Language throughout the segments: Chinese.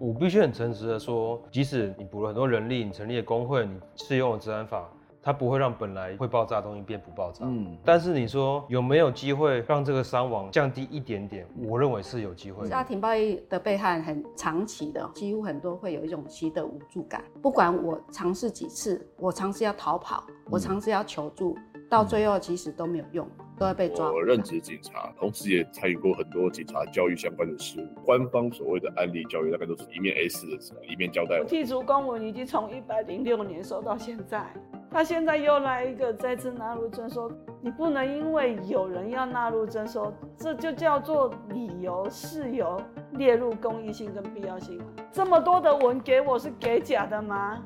我必须很诚实的说，即使你补了很多人力，你成立了工会，你适用了治安法。它不会让本来会爆炸的东西变不爆炸。嗯，但是你说有没有机会让这个伤亡降低一点点？我认为是有机会。家庭暴力的被害很长期的，几乎很多会有一种习得无助感。不管我尝试几次，我尝试要逃跑，我尝试要求助，嗯、到最后其实都没有用，都要被抓。我任职警察，同时也参与过很多警察教育相关的事务。官方所谓的案例教育，大概都是一面 A4 的纸，一面交代我。剔除公文已经从一百零六年收到现在。他现在又来一个再次纳入征收，你不能因为有人要纳入征收，这就叫做理由事由列入公益性跟必要性。这么多的文给我是给假的吗？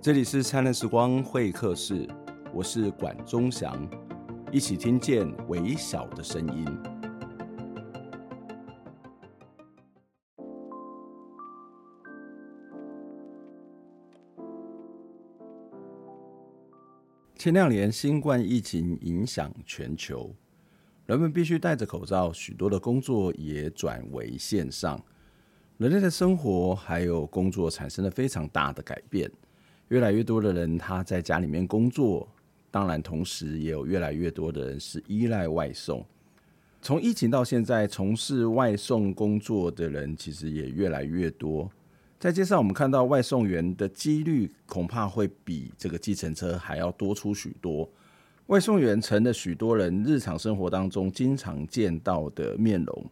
这里是灿烂时光会客室，我是管中祥，一起听见微小的声音。前两年新冠疫情影响全球，人们必须戴着口罩，许多的工作也转为线上。人类的生活还有工作产生了非常大的改变，越来越多的人他在家里面工作，当然同时也有越来越多的人是依赖外送。从疫情到现在，从事外送工作的人其实也越来越多。在街上，我们看到外送员的几率恐怕会比这个计程车还要多出许多。外送员成了许多人日常生活当中经常见到的面容，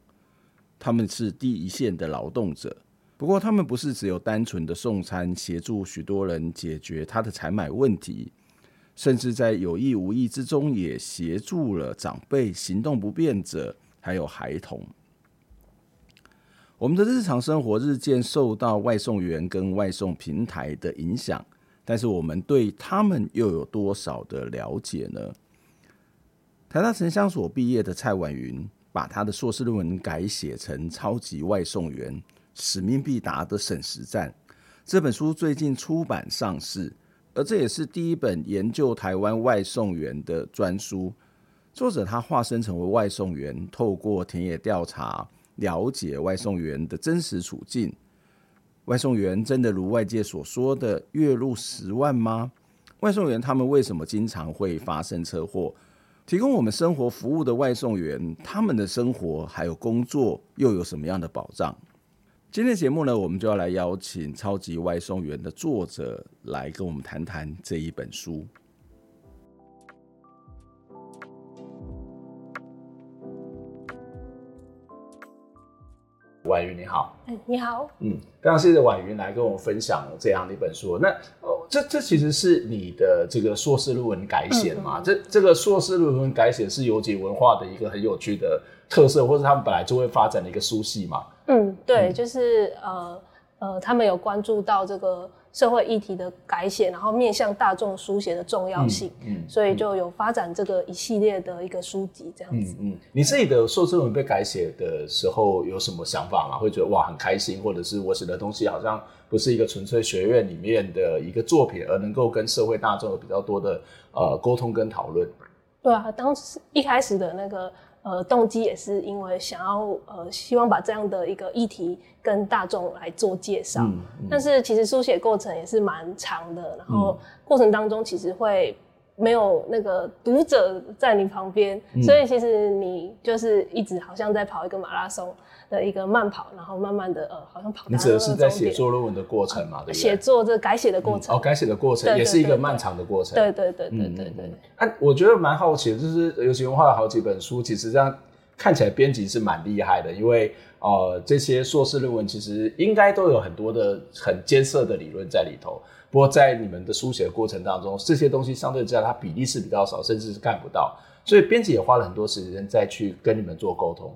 他们是第一线的劳动者。不过，他们不是只有单纯的送餐，协助许多人解决他的采买问题，甚至在有意无意之中也协助了长辈、行动不便者，还有孩童。我们的日常生活日渐受到外送员跟外送平台的影响，但是我们对他们又有多少的了解呢？台大城乡所毕业的蔡婉云，把他的硕士论文改写成《超级外送员：使命必达的省时战》这本书，最近出版上市，而这也是第一本研究台湾外送员的专书。作者他化身成为外送员，透过田野调查。了解外送员的真实处境，外送员真的如外界所说的月入十万吗？外送员他们为什么经常会发生车祸？提供我们生活服务的外送员，他们的生活还有工作又有什么样的保障？今天节目呢，我们就要来邀请《超级外送员》的作者来跟我们谈谈这一本书。婉云你好，哎，你好，嗯，刚刚谢谢婉云来跟我们分享这样的一本书。那哦，这这其实是你的这个硕士论文改写嘛？嗯、这这个硕士论文改写是有解文化的一个很有趣的特色，或者他们本来就会发展的一个书系嘛？嗯，对，嗯、就是呃呃，他们有关注到这个。社会议题的改写，然后面向大众书写的重要性，嗯，嗯，所以就有发展这个一系列的一个书籍这样子。嗯嗯，你自己的硕士论文被改写的时候有什么想法吗？会觉得哇很开心，或者是我写的东西好像不是一个纯粹学院里面的一个作品，而能够跟社会大众有比较多的呃沟通跟讨论。对啊，当时一开始的那个。呃，动机也是因为想要呃，希望把这样的一个议题跟大众来做介绍。嗯嗯、但是其实书写过程也是蛮长的，然后过程当中其实会没有那个读者在你旁边，嗯、所以其实你就是一直好像在跑一个马拉松。的一个慢跑，然后慢慢的呃，好像跑。你指的是在写作论文的过程嘛？对不对？写作这改写的过程。哦，改写的过程也是一个漫长的过程。对对对对对对。啊，我觉得蛮好奇的，就是尤其文化的好几本书，其实这样看起来编辑是蛮厉害的，因为呃，这些硕士论文其实应该都有很多的很艰涩的理论在里头。不过在你们的书写的过程当中，这些东西相对之下它比例是比较少，甚至是看不到，所以编辑也花了很多时间再去跟你们做沟通。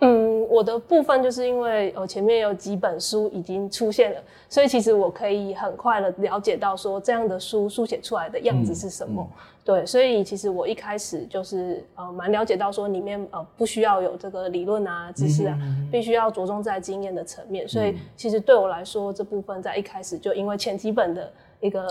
嗯，我的部分就是因为呃前面有几本书已经出现了，所以其实我可以很快的了解到说这样的书书写出来的样子是什么。嗯嗯、对，所以其实我一开始就是呃蛮了解到说里面呃不需要有这个理论啊知识啊，必须要着重在经验的层面。所以其实对我来说这部分在一开始就因为前几本的一个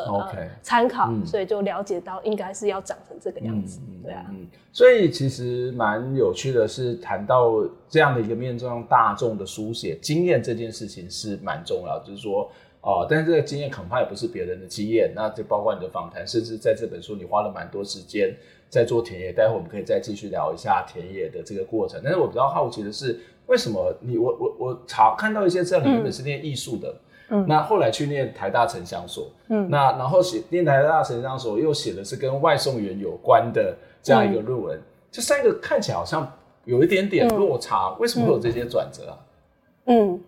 参考，所以就了解到应该是要长成这个样子，嗯、对啊。嗯，所以其实蛮有趣的是，谈到这样的一个面向大众的书写经验这件事情是蛮重要，就是说。哦，但是这个经验恐怕也不是别人的经验，那就包括你的访谈，甚至在这本书你花了蛮多时间在做田野。待会我们可以再继续聊一下田野的这个过程。但是我比较好奇的是，为什么你我我我查看到一些这样，你原本是念艺术的，嗯，那后来去念台大城乡所，嗯，那然后写念台大城乡所又写的是跟外送员有关的这样一个论文，这三个看起来好像有一点点落差，为什么会有这些转折啊？嗯。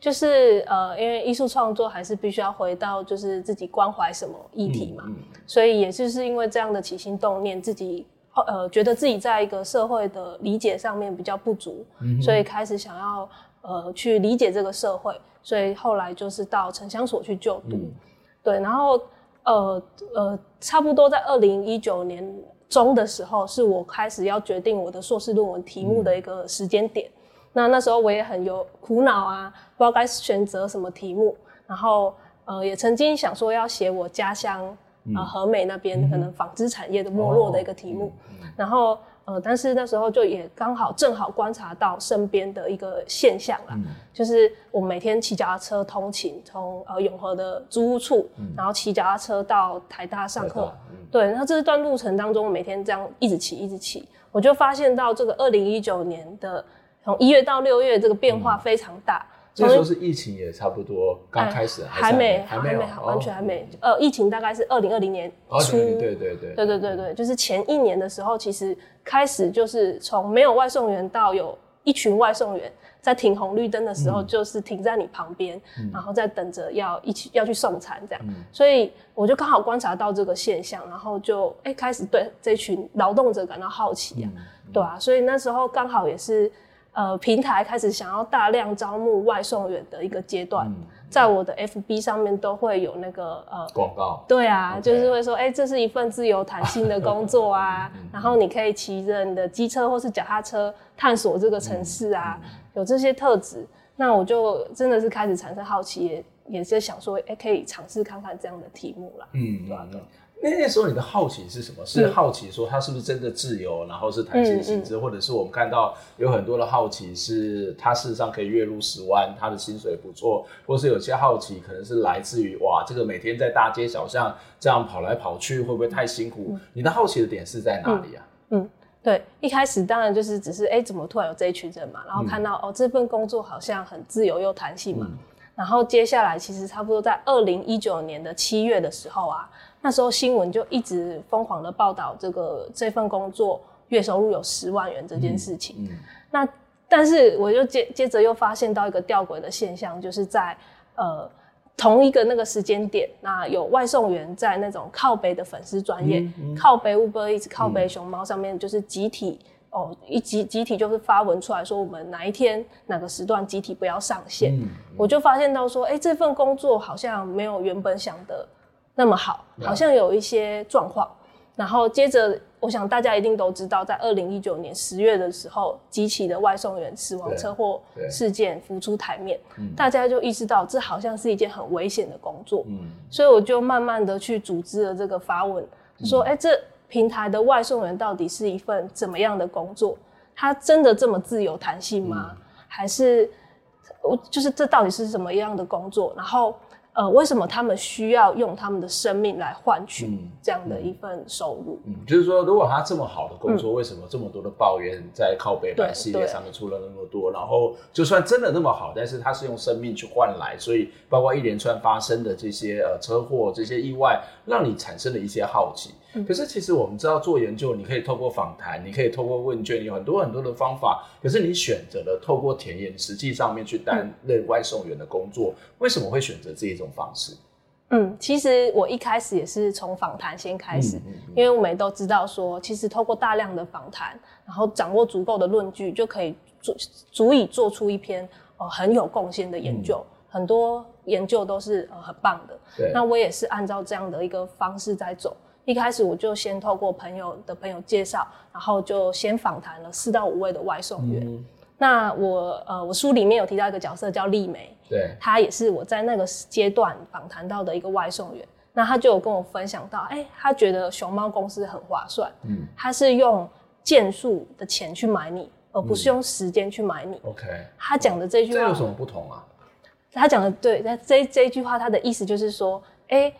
就是呃，因为艺术创作还是必须要回到就是自己关怀什么议题嘛，嗯嗯、所以也就是因为这样的起心动念，自己呃觉得自己在一个社会的理解上面比较不足，嗯、所以开始想要呃去理解这个社会，所以后来就是到城乡所去就读，嗯、对，然后呃呃差不多在二零一九年中的时候，是我开始要决定我的硕士论文题目的一个时间点。嗯那那时候我也很有苦恼啊，不知道该选择什么题目。然后呃，也曾经想说要写我家乡呃和美那边可能纺织产业的没落的一个题目。然后呃，但是那时候就也刚好正好观察到身边的一个现象啦，就是我每天骑脚踏车通勤，从呃永和的租屋处，然后骑脚踏车到台大上课。对，那这段路程当中，我每天这样一直骑一直骑，我就发现到这个二零一九年的。从一月到六月，这个变化非常大。那时候是疫情也差不多刚开始，还没还没好，完全还没。呃，疫情大概是二零二零年初，对对对对对对对，就是前一年的时候，其实开始就是从没有外送员到有一群外送员在停红绿灯的时候，就是停在你旁边，然后在等着要一起要去送餐这样。所以我就刚好观察到这个现象，然后就哎开始对这群劳动者感到好奇呀，对啊，所以那时候刚好也是。呃，平台开始想要大量招募外送员的一个阶段，嗯、在我的 FB 上面都会有那个呃广告，对啊.就是会说，哎、欸，这是一份自由弹性的工作啊，嗯、然后你可以骑着你的机车或是脚踏车探索这个城市啊，有这些特质，那我就真的是开始产生好奇，也也是想说，哎、欸，可以尝试看看这样的题目啦，嗯，对啊，对。那那时候你的好奇是什么？是好奇说他是不是真的自由，然后是弹性薪资，或者是我们看到有很多的好奇是他事实上可以月入十万，他的薪水不错，或是有些好奇可能是来自于哇，这个每天在大街小巷这样跑来跑去会不会太辛苦？你的好奇的点是在哪里啊？嗯，对，一开始当然就是只是哎，怎么突然有这一群人嘛？然后看到哦，这份工作好像很自由又弹性嘛。然后接下来其实差不多在二零一九年的七月的时候啊。那时候新闻就一直疯狂的报道这个这份工作月收入有十万元这件事情。嗯嗯、那但是我就接接着又发现到一个吊诡的现象，就是在呃同一个那个时间点，那有外送员在那种靠北的粉丝专业，靠北 Uber 一直靠北熊猫上面，就是集体、嗯、哦一集集体就是发文出来说，我们哪一天哪个时段集体不要上线。嗯嗯、我就发现到说，哎、欸，这份工作好像没有原本想的。那么好，好像有一些状况，然后接着，我想大家一定都知道，在二零一九年十月的时候，几起的外送员死亡车祸事件浮出台面，大家就意识到这好像是一件很危险的工作，嗯，所以我就慢慢的去组织了这个发问，就说，哎，这平台的外送员到底是一份怎么样的工作？他真的这么自由弹性吗？还是，我就是这到底是什么样的工作？然后。呃，为什么他们需要用他们的生命来换取这样的一份收入？嗯，嗯，就是说，如果他这么好的工作，嗯、为什么这么多的抱怨在靠北版系列上面出了那么多？然后，就算真的那么好，但是他是用生命去换来，所以包括一连串发生的这些呃车祸、这些意外，让你产生了一些好奇。可是其实我们知道做研究，你可以透过访谈，你可以透过问卷，有很多很多的方法。可是你选择了透过田野实际上面去担任外送员的工作，嗯、为什么会选择这一种方式？嗯，其实我一开始也是从访谈先开始，嗯嗯嗯、因为我们也都知道说，其实透过大量的访谈，然后掌握足够的论据，就可以足足以做出一篇呃很有贡献的研究。嗯、很多研究都是呃很棒的。对那我也是按照这样的一个方式在走。一开始我就先透过朋友的朋友介绍，然后就先访谈了四到五位的外送员。嗯、那我呃，我书里面有提到一个角色叫丽梅，对，她也是我在那个阶段访谈到的一个外送员。那他就有跟我分享到，哎、欸，他觉得熊猫公司很划算，嗯，他是用件数的钱去买你，而不是用时间去买你。OK，他讲的这句话这有什么不同啊？他讲的对，那这这一句话他的意思就是说，哎、欸，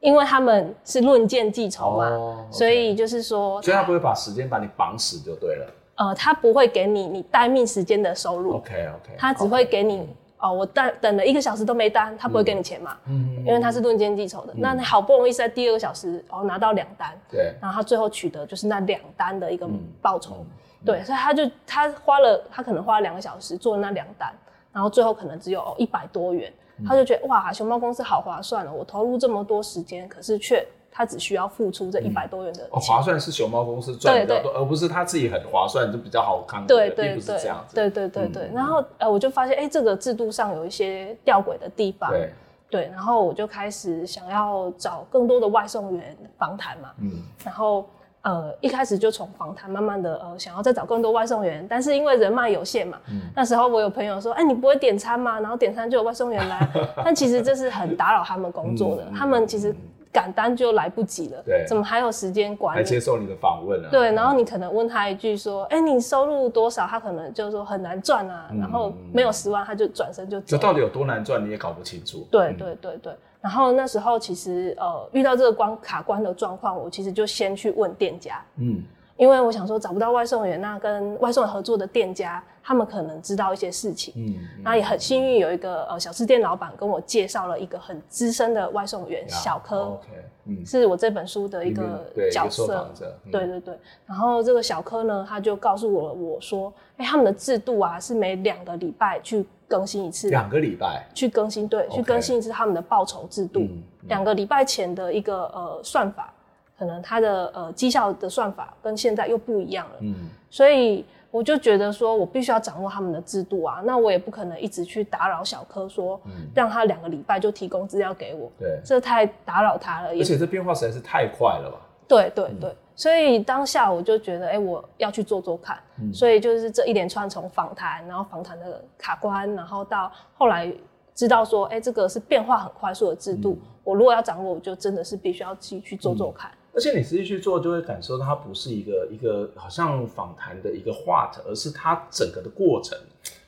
因为他们是论件计酬嘛，oh, okay. 所以就是说，所以他不会把时间把你绑死就对了。呃，他不会给你你待命时间的收入。OK OK，他只会给你。Okay. 哦，我等等了一个小时都没单，他不会给你钱嘛？嗯，因为他是论件计酬的。嗯、那你好不容易在第二个小时哦拿到两单，对，然后他最后取得就是那两单的一个报酬，嗯嗯、对，所以他就他花了他可能花了两个小时做那两单，然后最后可能只有一百多元，嗯、他就觉得哇，熊猫公司好划算哦，我投入这么多时间，可是却。他只需要付出这一百多元的钱，哦，划算是熊猫公司赚比较多，而不是他自己很划算就比较好看。对对对，并不是这样子。对对对对。然后呃，我就发现哎，这个制度上有一些吊诡的地方。对对。然后我就开始想要找更多的外送员访谈嘛。嗯。然后呃，一开始就从访谈慢慢的呃，想要再找更多外送员，但是因为人脉有限嘛。嗯。那时候我有朋友说，哎，你不会点餐吗？然后点餐就有外送员来，但其实这是很打扰他们工作的，他们其实。赶单就来不及了，对，怎么还有时间管？还接受你的访问啊？对，然后你可能问他一句说：“哎、你收入多少？”他可能就说很难赚啊，嗯、然后没有十万，他就转身就走。这到底有多难赚？你也搞不清楚。对对对对，然后那时候其实呃遇到这个关卡关的状况，我其实就先去问店家，嗯。因为我想说找不到外送员，那跟外送员合作的店家，他们可能知道一些事情。嗯，那、嗯、也很幸运有一个呃小吃店老板跟我介绍了一个很资深的外送员、啊、小柯、哦 okay, 嗯，是我这本书的一个角色。对，嗯、对对对。然后这个小柯呢，他就告诉我我说，哎、欸，他们的制度啊是每两个礼拜去更新一次。两个礼拜去更新，对，去更新一次他们的报酬制度。两、个礼拜前的一个呃算法。可能他的呃绩效的算法跟现在又不一样了，嗯，所以我就觉得说，我必须要掌握他们的制度啊，那我也不可能一直去打扰小柯，说，嗯，让他两个礼拜就提供资料给我，对，这太打扰他了，而且这变化实在是太快了吧？对对对，嗯、所以当下我就觉得，哎、欸，我要去做做看，嗯，所以就是这一连串从访谈，然后访谈的卡关，然后到后来知道说，哎、欸，这个是变化很快速的制度，嗯、我如果要掌握，我就真的是必须要去去做做看。嗯。而且你实际去做，就会感受到它不是一个一个好像访谈的一个话题，而是它整个的过程。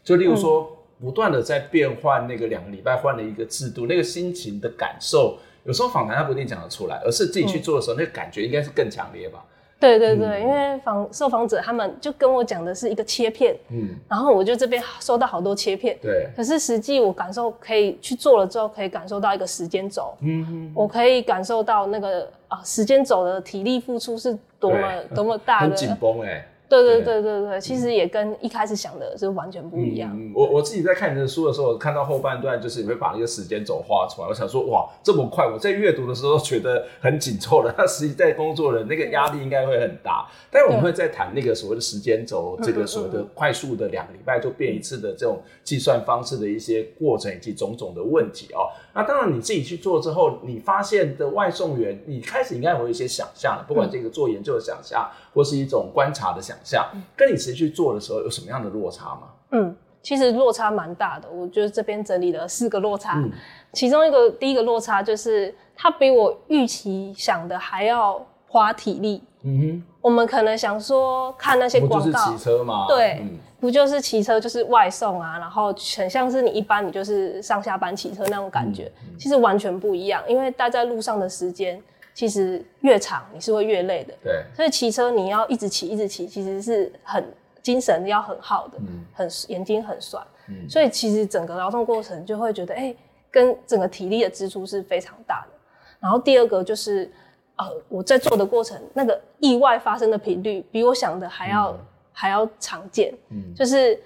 就例如说，不断的在变换那个两个礼拜换了一个制度，那个心情的感受，有时候访谈他不一定讲得出来，而是自己去做的时候，那个感觉应该是更强烈吧。对对对，嗯、因为访受访者他们就跟我讲的是一个切片，嗯，然后我就这边收到好多切片，对，可是实际我感受可以去做了之后，可以感受到一个时间轴，嗯哼，我可以感受到那个啊时间轴的体力付出是多么多么大的，很紧绷哎。对对对对对，其实也跟一开始想的是完全不一样。嗯、我我自己在看你的书的时候，看到后半段，就是你会把那个时间轴画出来。我想说，哇，这么快！我在阅读的时候觉得很紧凑了，那实际在工作的那个压力应该会很大。但是我们会再谈那个所谓的时间轴，这个所谓的快速的两个礼拜就变一次的这种计算方式的一些过程以及种种的问题哦。那当然你自己去做之后，你发现的外送员，你开始应该会有一些想象，不管这个做研究的想象，或是一种观察的想象，跟你实际去做的时候有什么样的落差吗？嗯，其实落差蛮大的。我觉得这边整理了四个落差，嗯、其中一个第一个落差就是它比我预期想的还要花体力。嗯哼，我们可能想说看那些广告，不就是骑车吗？对，嗯、不就是骑车就是外送啊，然后很像是你一般你就是上下班骑车那种感觉，其实完全不一样，因为待在路上的时间。其实越长你是会越累的，对，所以骑车你要一直骑一直骑，其实是很精神要很耗的，嗯，很眼睛很酸，嗯，所以其实整个劳动过程就会觉得，哎、欸，跟整个体力的支出是非常大的。然后第二个就是，呃，我在做的过程，那个意外发生的频率比我想的还要、嗯、还要常见，嗯，就是。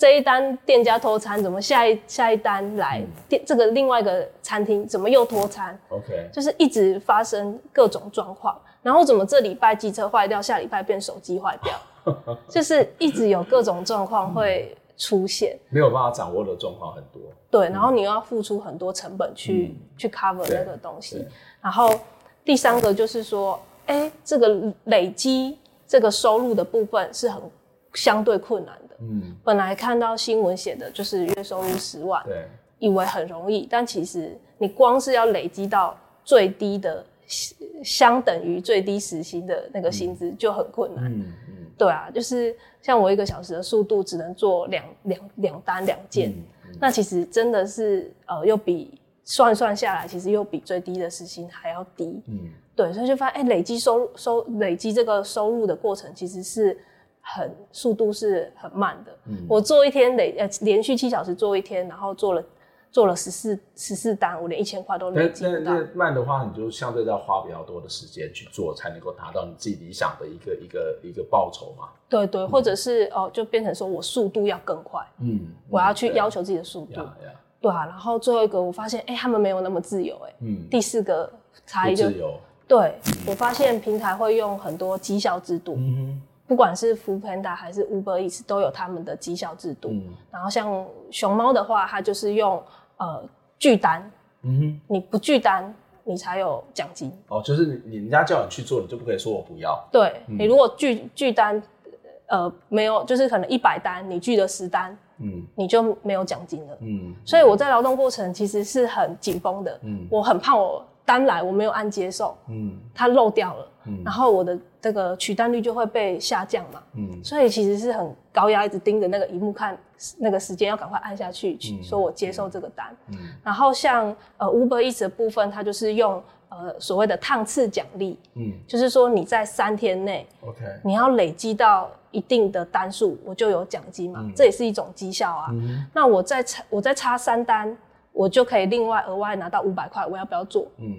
这一单店家拖餐，怎么下一下一单来？店、嗯、这个另外一个餐厅怎么又拖餐？OK，就是一直发生各种状况。然后怎么这礼拜机车坏掉，下礼拜变手机坏掉，就是一直有各种状况会出现，嗯、没有办法掌握的状况很多。对，然后你又要付出很多成本去、嗯、去 cover 那个东西。然后第三个就是说，哎，这个累积这个收入的部分是很相对困难的。嗯，本来看到新闻写的就是月收入十万，对，以为很容易，但其实你光是要累积到最低的相等于最低时薪的那个薪资就很困难。嗯嗯，对啊，就是像我一个小时的速度只能做两两两单两件，嗯嗯、那其实真的是呃，又比算算下来，其实又比最低的时薪还要低。嗯，对，所以就发现哎、欸，累积收入收累积这个收入的过程其实是很速度是很慢的。嗯，我做一天累呃连续七小时做一天，然后做了。做了十四十四单，我连一千块都没有。那那慢的话，你就相对要花比较多的时间去做，才能够达到你自己理想的一个一个一个报酬嘛。对对，或者是哦，就变成说我速度要更快。嗯，我要去要求自己的速度。对啊，然后最后一个我发现，哎，他们没有那么自由，哎。嗯。第四个差异就自由。对，我发现平台会用很多绩效制度。嗯。不管是 Foodpanda 还是 Uber Eats 都有他们的绩效制度。嗯。然后像熊猫的话，它就是用。呃，拒单，嗯哼，你不拒单，你才有奖金。哦，就是你人家叫你去做，你就不可以说我不要。对，嗯、你如果拒拒单，呃，没有，就是可能一百单，你拒了十单，嗯，你就没有奖金了。嗯，所以我在劳动过程其实是很紧绷的。嗯，我很怕我单来我没有按接受，嗯，它漏掉了，嗯，然后我的这个取单率就会被下降嘛。嗯，所以其实是很高压，一直盯着那个萤幕看。那个时间要赶快按下去，去说我接受这个单。嗯，然后像呃 Uber Eats 的部分，它就是用呃所谓的趟次奖励，嗯，就是说你在三天内，OK，你要累积到一定的单数，我就有奖金嘛，这也是一种绩效啊。那我再差我再差三单，我就可以另外额外拿到五百块，我要不要做？嗯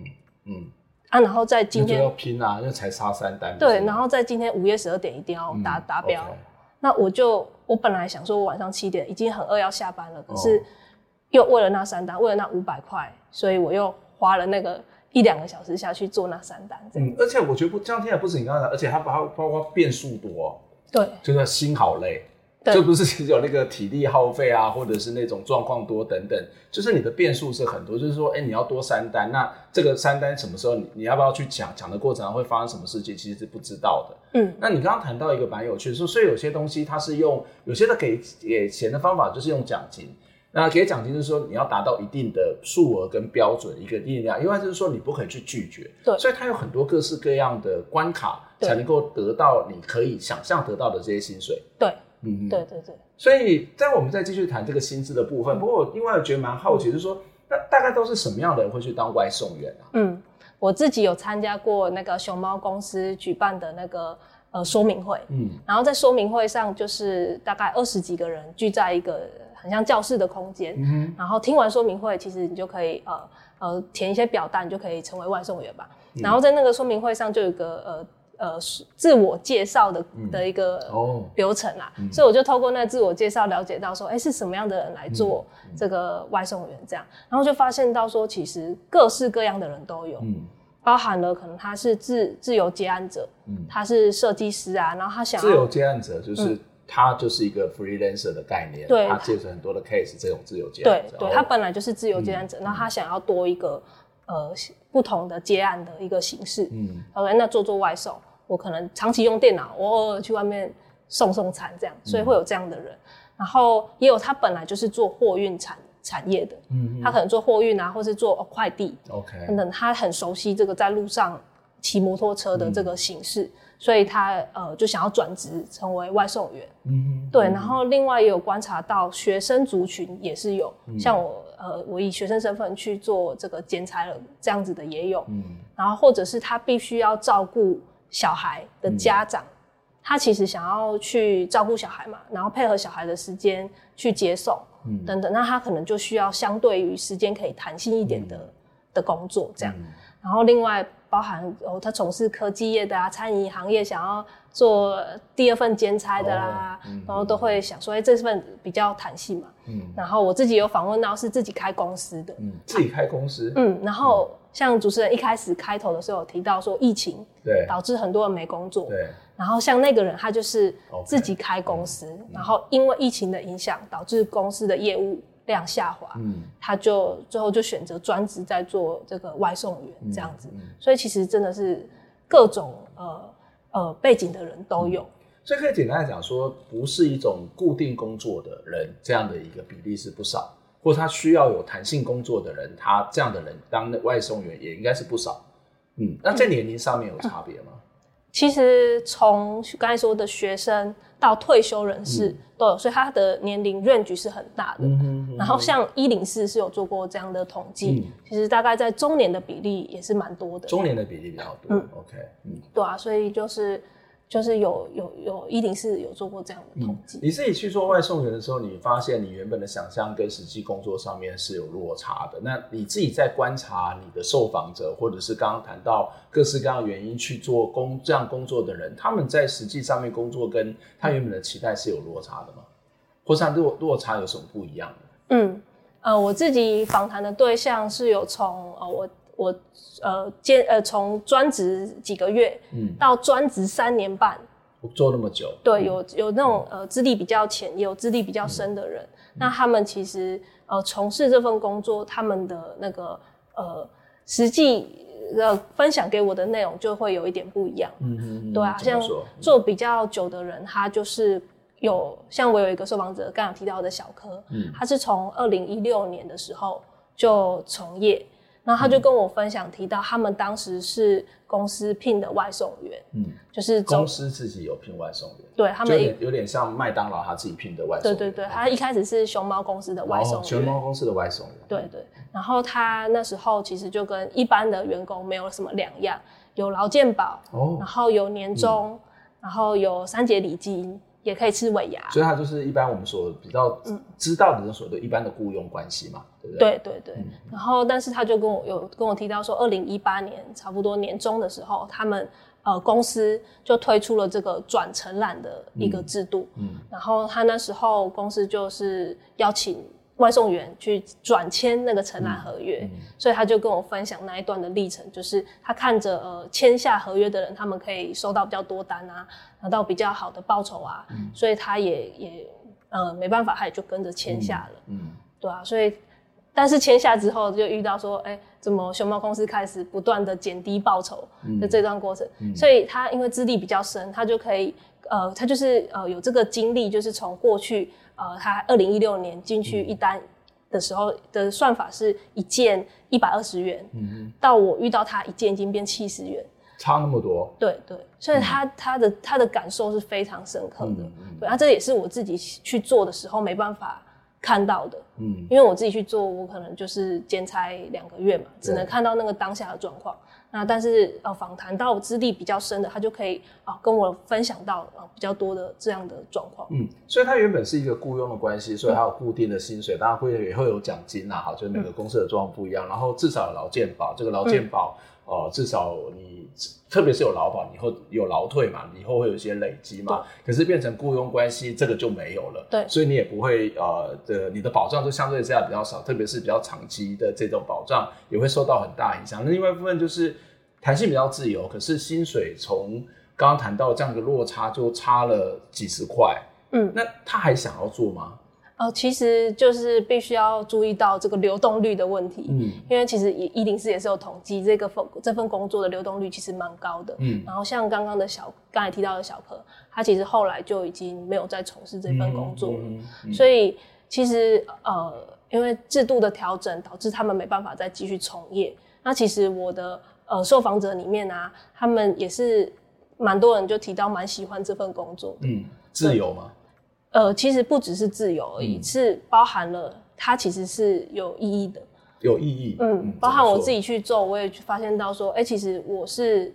嗯，啊，然后在今天就要拼啊，因为才差三单。对，然后在今天午夜十二点一定要达达标。那我就我本来想说，我晚上七点已经很饿要下班了，可是又为了那三单，为了那五百块，所以我又花了那个一两个小时下去做那三单。嗯，而且我觉得不这样听起来不止你刚才，而且它包包括变数多，对，就是心好累。对就不是只有那个体力耗费啊，或者是那种状况多等等，就是你的变数是很多。就是说，哎、欸，你要多三单，那这个三单什么时候你你要不要去讲？讲的过程会发生什么事情，其实是不知道的。嗯，那你刚刚谈到一个蛮有趣的，说所以有些东西它是用有些的给给钱的方法，就是用奖金。那给奖金就是说你要达到一定的数额跟标准一个力量，因为就是说你不可以去拒绝。对，所以它有很多各式各样的关卡，才能够得到你可以想象得到的这些薪水。对。嗯，对对对，所以在我们再继续谈这个薪资的部分。不过我另外觉得蛮好奇，就是说，那大概都是什么样的人会去当外送员啊？嗯，我自己有参加过那个熊猫公司举办的那个呃说明会，嗯，然后在说明会上，就是大概二十几个人聚在一个很像教室的空间，嗯，然后听完说明会，其实你就可以呃呃填一些表单，你就可以成为外送员吧。嗯、然后在那个说明会上就有一个呃。呃，自我介绍的的一个流程啦，嗯哦嗯、所以我就透过那自我介绍了解到说，哎、欸，是什么样的人来做这个外送员这样，嗯、然后就发现到说，其实各式各样的人都有，嗯、包含了可能他是自自由接案者，嗯、他是设计师啊，然后他想自由接案者就是、嗯、他就是一个 freelancer 的概念，对，他接着很多的 case，这种自由接案者，对，对他本来就是自由接案者，那、嗯、他想要多一个呃不同的接案的一个形式，嗯，OK，那做做外送。我可能长期用电脑，我偶尔去外面送送餐这样，所以会有这样的人。嗯、然后也有他本来就是做货运产产业的，嗯哼，他可能做货运啊，或是做快递，OK，等等，他很熟悉这个在路上骑摩托车的这个形式，嗯、所以他呃就想要转职成为外送员，嗯，对。然后另外也有观察到学生族群也是有，嗯、像我呃我以学生身份去做这个剪裁了这样子的也有，嗯，然后或者是他必须要照顾。小孩的家长，嗯、他其实想要去照顾小孩嘛，然后配合小孩的时间去接送，嗯、等等，那他可能就需要相对于时间可以弹性一点的、嗯、的工作这样。嗯、然后另外包含哦，他从事科技业的啊，餐饮行业想要做第二份兼差的啦，哦嗯、然后都会想说，哎、欸，这份比较弹性嘛。嗯。然后我自己有访问到是自己开公司的，嗯，自己开公司，嗯，然后。像主持人一开始开头的时候有提到说疫情对。导致很多人没工作，对，然后像那个人他就是自己开公司，然后因为疫情的影响导致公司的业务量下滑，嗯，他就最后就选择专职在做这个外送员这样子，所以其实真的是各种呃呃背景的人都有，所以可以简单来讲说，不是一种固定工作的人，这样的一个比例是不少。或他需要有弹性工作的人，他这样的人当外送员也应该是不少。嗯，那在年龄上面有差别吗？其实从刚才说的学生到退休人士、嗯、都有，所以他的年龄 range 是很大的。嗯哼嗯，然后像一零四是有做过这样的统计、嗯，其实大概在中年的比例也是蛮多的。中年的比例比较多。嗯，OK，嗯，对啊，所以就是。就是有有有一定是有做过这样的统计、嗯。你自己去做外送员的时候，你发现你原本的想象跟实际工作上面是有落差的。那你自己在观察你的受访者，或者是刚刚谈到各式各样的原因去做工这样工作的人，他们在实际上面工作跟他原本的期待是有落差的吗？或者落落差有什么不一样的？嗯，呃，我自己访谈的对象是有从呃我。我呃兼呃从专职几个月，嗯，到专职三年半，我做那么久，对，有有那种呃资历比较浅，也有资历比较深的人，嗯、那他们其实呃从事这份工作，他们的那个呃实际呃分享给我的内容就会有一点不一样，嗯嗯，对啊，像做比较久的人，他就是有像我有一个受访者刚刚提到的小柯，嗯，他是从二零一六年的时候就从业。然后他就跟我分享，提到他们当时是公司聘的外送员，嗯，就是公司自己有聘外送员，对他们有点，有点像麦当劳他自己聘的外送员，对对对，他一开始是熊猫公司的外送员，熊猫公司的外送员，对对，然后他那时候其实就跟一般的员工没有什么两样，有劳健保，哦，然后有年终，然后有三节礼金。也可以吃尾牙，所以它就是一般我们所比较知道的人所的一般的雇佣关系嘛，对不对？对对对。嗯、然后，但是他就跟我有跟我提到说，二零一八年差不多年中的时候，他们呃公司就推出了这个转承揽的一个制度，嗯，嗯，然后他那时候公司就是邀请。外送员去转签那个承揽合约，所以他就跟我分享那一段的历程，就是他看着呃签下合约的人，他们可以收到比较多单啊，拿到比较好的报酬啊，嗯、所以他也也呃没办法，他也就跟着签下了嗯，嗯，对啊，所以但是签下之后就遇到说，哎、欸，怎么熊猫公司开始不断的减低报酬的这段过程，嗯。嗯、所以他因为资历比较深，他就可以呃他就是呃有这个经历，就是从过去。呃，他二零一六年进去一单的时候的算法是一件一百二十元，嗯，到我遇到他一件已经变七十元，差那么多。对对，所以他、嗯、他的他的感受是非常深刻的，嗯嗯、对，那这也是我自己去做的时候没办法看到的，嗯，因为我自己去做，我可能就是兼差两个月嘛，只能看到那个当下的状况。那但是呃，访谈到资历比较深的，他就可以啊跟我分享到啊比较多的这样的状况。嗯，所以他原本是一个雇佣的关系，所以他有固定的薪水，当然会也会有奖金呐，哈，就是每个公司的状况不一样。然后至少有劳健保，这个劳健保哦、嗯呃，至少你特别是有劳保，以后有劳退嘛，以后会有一些累积嘛。可是变成雇佣关系，这个就没有了。对，所以你也不会呃的，你的保障就相对这样比较少，特别是比较长期的这种保障也会受到很大影响。那另外一部分就是。弹性比较自由，可是薪水从刚刚谈到这样的落差就差了几十块。嗯，那他还想要做吗？呃，其实就是必须要注意到这个流动率的问题。嗯，因为其实一零四也是有统计，这个份这份工作的流动率其实蛮高的。嗯，然后像刚刚的小刚才提到的小柯，他其实后来就已经没有再从事这份工作了。嗯嗯嗯、所以其实呃，因为制度的调整导致他们没办法再继续从业。那其实我的。呃，受访者里面啊，他们也是蛮多人就提到蛮喜欢这份工作的。嗯，自由吗？呃，其实不只是自由而已，嗯、是包含了它其实是有意义的。有意义。嗯，嗯包含我自己去做，我也发现到说，哎、欸，其实我是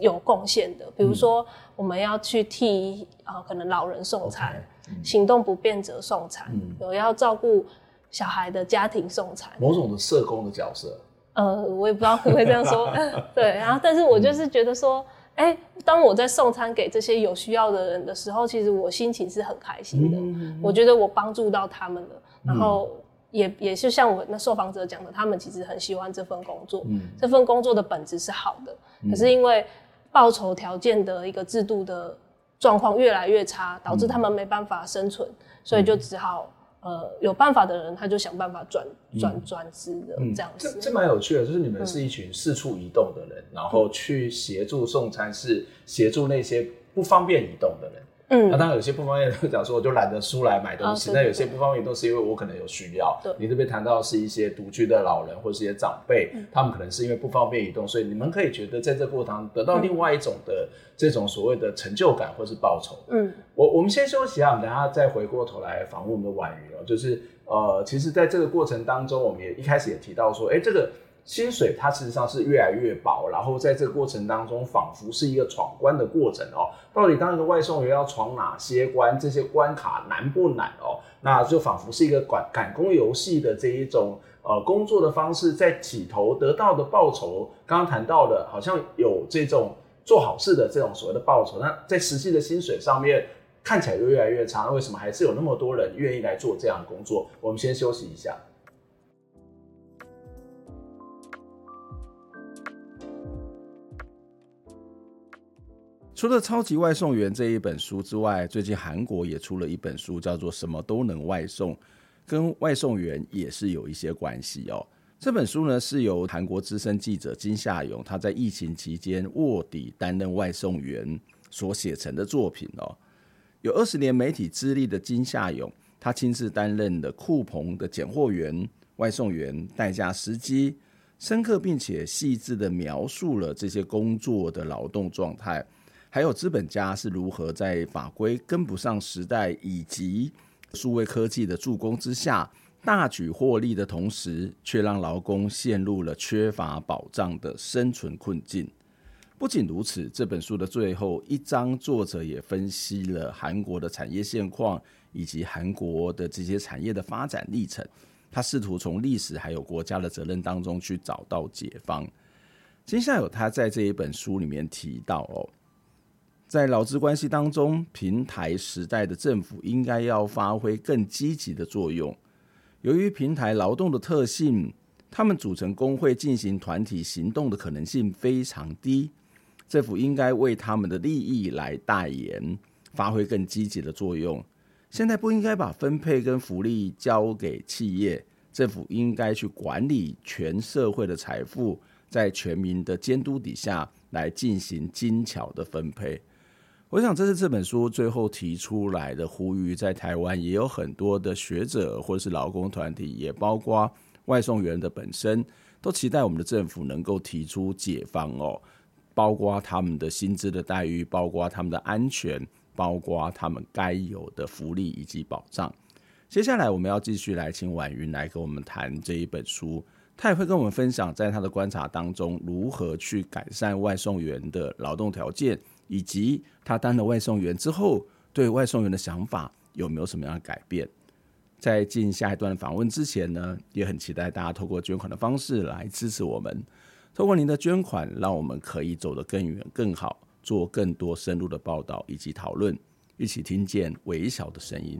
有贡献的。比如说，我们要去替啊、呃，可能老人送餐，okay, 嗯、行动不便者送餐，嗯、有要照顾小孩的家庭送餐，某种的社工的角色。呃，我也不知道会不会这样说，对。然后，但是我就是觉得说，哎、当我在送餐给这些有需要的人的时候，其实我心情是很开心的。嗯、我觉得我帮助到他们了，然后也、嗯、也是像我那受访者讲的，他们其实很喜欢这份工作。嗯，这份工作的本质是好的，嗯、可是因为报酬条件的一个制度的状况越来越差，导致他们没办法生存，嗯、所以就只好。呃，有办法的人，他就想办法转转转职的这样子。这这蛮有趣的，就是你们是一群四处移动的人，嗯、然后去协助送餐，是协助那些不方便移动的人。嗯，那当然有些不方便的讲说，我就懒得出来买东西。那、哦、有些不方便都是因为我可能有需要。对，你这边谈到是一些独居的老人或是一些长辈，嗯、他们可能是因为不方便移动，所以你们可以觉得在这过程当中得到另外一种的这种所谓的成就感或是报酬。嗯，我我们先休息一下，我们等下再回过头来访问我们的婉瑜哦。就是呃，其实在这个过程当中，我们也一开始也提到说，哎，这个。薪水它事实上是越来越薄，然后在这个过程当中，仿佛是一个闯关的过程哦。到底当一个外送员要闯哪些关？这些关卡难不难哦？那就仿佛是一个赶赶工游戏的这一种呃工作的方式，在起头得到的报酬，刚刚谈到的，好像有这种做好事的这种所谓的报酬，那在实际的薪水上面看起来就越来越差。那为什么还是有那么多人愿意来做这样的工作？我们先休息一下。除了《超级外送员》这一本书之外，最近韩国也出了一本书，叫做《什么都能外送》，跟外送员也是有一些关系哦。这本书呢是由韩国资深记者金夏勇他在疫情期间卧底担任外送员所写成的作品哦。有二十年媒体资历的金夏勇，他亲自担任的酷澎的拣货员、外送员、代驾司机，深刻并且细致地描述了这些工作的劳动状态。还有资本家是如何在法规跟不上时代以及数位科技的助攻之下大举获利的同时，却让劳工陷入了缺乏保障的生存困境。不仅如此，这本书的最后一章，作者也分析了韩国的产业现况以及韩国的这些产业的发展历程。他试图从历史还有国家的责任当中去找到解方。接下来有他在这一本书里面提到哦。在劳资关系当中，平台时代的政府应该要发挥更积极的作用。由于平台劳动的特性，他们组成工会进行团体行动的可能性非常低。政府应该为他们的利益来代言，发挥更积极的作用。现在不应该把分配跟福利交给企业，政府应该去管理全社会的财富，在全民的监督底下来进行精巧的分配。我想，这是这本书最后提出来的呼吁。在台湾也有很多的学者，或是劳工团体，也包括外送员的本身，都期待我们的政府能够提出解放哦，包括他们的薪资的待遇，包括他们的安全，包括他们该有的福利以及保障。接下来，我们要继续来请婉云来跟我们谈这一本书，他也会跟我们分享在他的观察当中，如何去改善外送员的劳动条件。以及他当了外送员之后，对外送员的想法有没有什么样的改变？在进下一段访问之前呢，也很期待大家透过捐款的方式来支持我们。透过您的捐款，让我们可以走得更远、更好，做更多深入的报道以及讨论，一起听见微小的声音。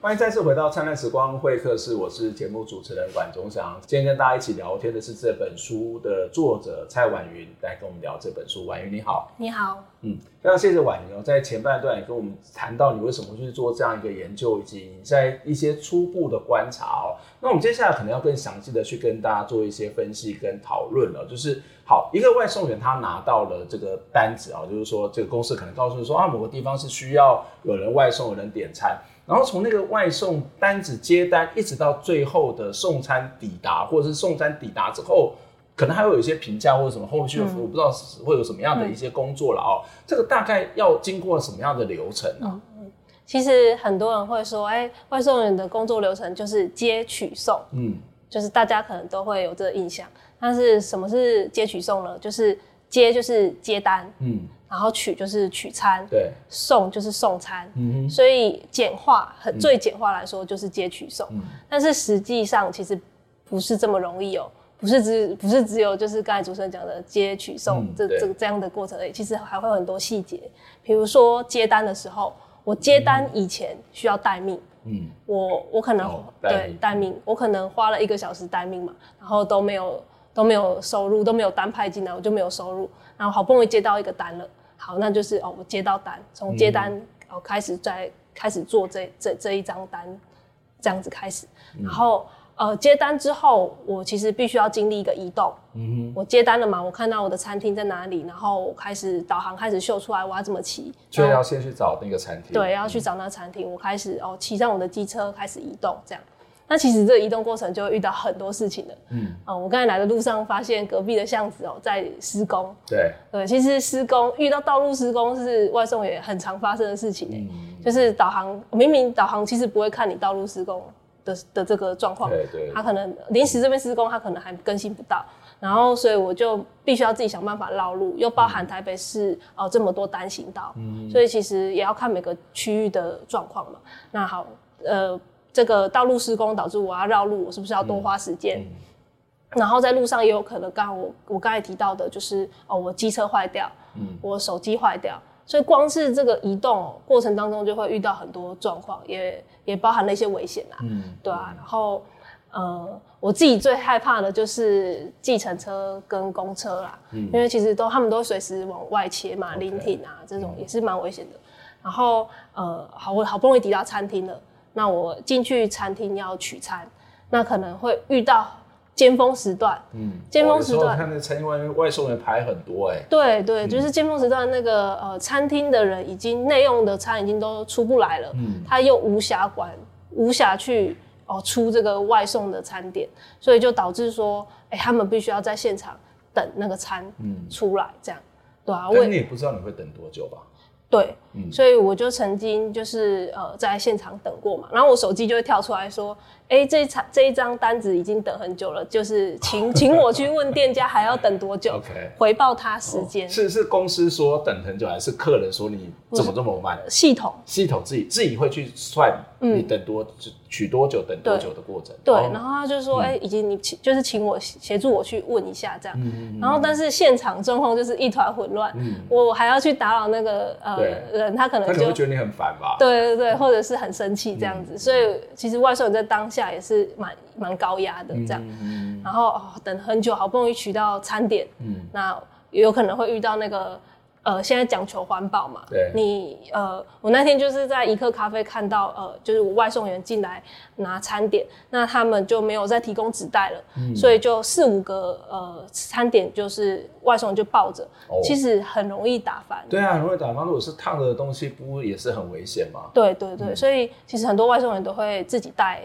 欢迎再次回到灿烂时光会客室，我是节目主持人管中祥。今天跟大家一起聊天的是这本书的作者蔡婉云，来跟我们聊这本书。婉云你好，你好，嗯，非常谢谢婉云哦，在前半段也跟我们谈到你为什么会去做这样一个研究，以及你在一些初步的观察哦。那我们接下来可能要更详细的去跟大家做一些分析跟讨论了，就是好，一个外送员他拿到了这个单子啊，就是说这个公司可能告诉你说啊，某个地方是需要有人外送，有人点餐。然后从那个外送单子接单，一直到最后的送餐抵达，或者是送餐抵达之后，可能还会有一些评价或者什么后续的服务，嗯、不知道会有什么样的一些工作了哦。嗯、这个大概要经过什么样的流程呢？嗯，其实很多人会说，哎，外送员的工作流程就是接取送，嗯，就是大家可能都会有这个印象。但是什么是接取送呢？就是接就是接单，嗯。然后取就是取餐，对，送就是送餐，嗯，所以简化很最简化来说就是接取送，嗯，但是实际上其实不是这么容易哦，不是只不是只有就是刚才主持人讲的接取送，嗯，这这这样的过程而已，其实还会有很多细节，比如说接单的时候，我接单以前需要待命，嗯，我我可能，哦，对待命，我可能花了一个小时待命嘛，然后都没有都没有收入，都没有单派进来，我就没有收入，然后好不容易接到一个单了。好，那就是哦，我接到单，从接单哦、嗯、开始，再开始做这这这一张单，这样子开始。然后呃，接单之后，我其实必须要经历一个移动。嗯哼，我接单了嘛，我看到我的餐厅在哪里，然后我开始导航开始秀出来我要怎么骑，所以要先去找那个餐厅。对，要去找那个餐厅，我开始哦骑上我的机车开始移动，这样。那其实这个移动过程就会遇到很多事情的。嗯，呃、我刚才来的路上发现隔壁的巷子哦在施工。对对，其实施工遇到道路施工是外送也很常发生的事情。嗯，就是导航明明导航其实不会看你道路施工。的的这个状况，对对，他可能临时这边施工，他可能还更新不到，然后所以我就必须要自己想办法绕路，又包含台北市哦、呃、这么多单行道，嗯，所以其实也要看每个区域的状况嘛。那好，呃，这个道路施工导致我要绕路，我是不是要多花时间？然后在路上也有可能，刚刚我我刚才提到的就是哦，我机车坏掉，嗯，我手机坏掉。所以光是这个移动过程当中，就会遇到很多状况，也也包含了一些危险啊。嗯，对啊。然后，呃，我自己最害怕的就是计程车跟公车啦，嗯，因为其实都他们都随时往外切嘛，临.停啊，这种也是蛮危险的。然后，呃，好，我好不容易抵达餐厅了，那我进去餐厅要取餐，那可能会遇到。尖峰时段，嗯，尖峰时段，看那餐厅外面外送员排很多哎、欸，对对，嗯、就是尖峰时段那个呃，餐厅的人已经内用的餐已经都出不来了，嗯，他又无暇管，无暇去哦、呃、出这个外送的餐点，所以就导致说，哎、欸，他们必须要在现场等那个餐出来，这样，嗯、对啊，但你也不知道你会等多久吧？对，嗯、所以我就曾经就是呃在现场等过嘛，然后我手机就会跳出来说。哎，这一场这一张单子已经等很久了，就是请 请我去问店家还要等多久？OK，回报他时间。哦、是是公司说等很久，还是客人说你怎么这么慢？系统系统自己自己会去算你等多、嗯、取多久等多久的过程。对，哦、然后他就说，哎、嗯，已经你请就是请我协助我去问一下这样。嗯、然后但是现场状况就是一团混乱，嗯、我还要去打扰那个呃人，他可能就他可能会觉得你很烦吧？对对对，或者是很生气这样子。嗯、所以其实外送员在当下也是蛮蛮高压的这样，嗯、然后、哦、等很久，好不容易取到餐点，嗯，那有可能会遇到那个呃，现在讲求环保嘛，对，你呃，我那天就是在一客咖啡看到呃，就是我外送员进来拿餐点，那他们就没有再提供纸袋了，嗯、所以就四五个呃餐点就是外送员就抱着，哦、其实很容易打翻，对啊，很容易打翻，如果是烫的东西，不也是很危险吗？对对对，嗯、所以其实很多外送员都会自己带。